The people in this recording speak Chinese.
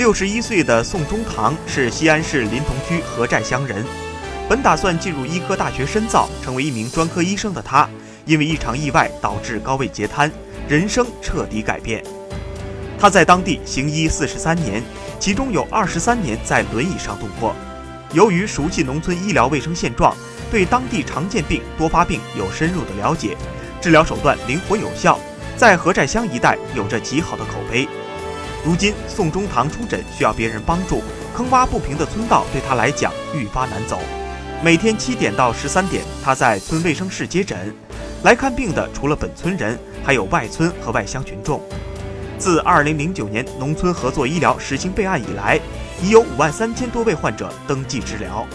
六十一岁的宋中堂是西安市临潼区何寨乡人，本打算进入医科大学深造，成为一名专科医生的他，因为一场意外导致高位截瘫，人生彻底改变。他在当地行医四十三年，其中有二十三年在轮椅上度过。由于熟悉农村医疗卫生现状，对当地常见病、多发病有深入的了解，治疗手段灵活有效，在何寨乡一带有着极好的口碑。如今，宋中堂出诊需要别人帮助，坑洼不平的村道对他来讲愈发难走。每天七点到十三点，他在村卫生室接诊，来看病的除了本村人，还有外村和外乡群众。自二零零九年农村合作医疗实行备案以来，已有五万三千多位患者登记治疗。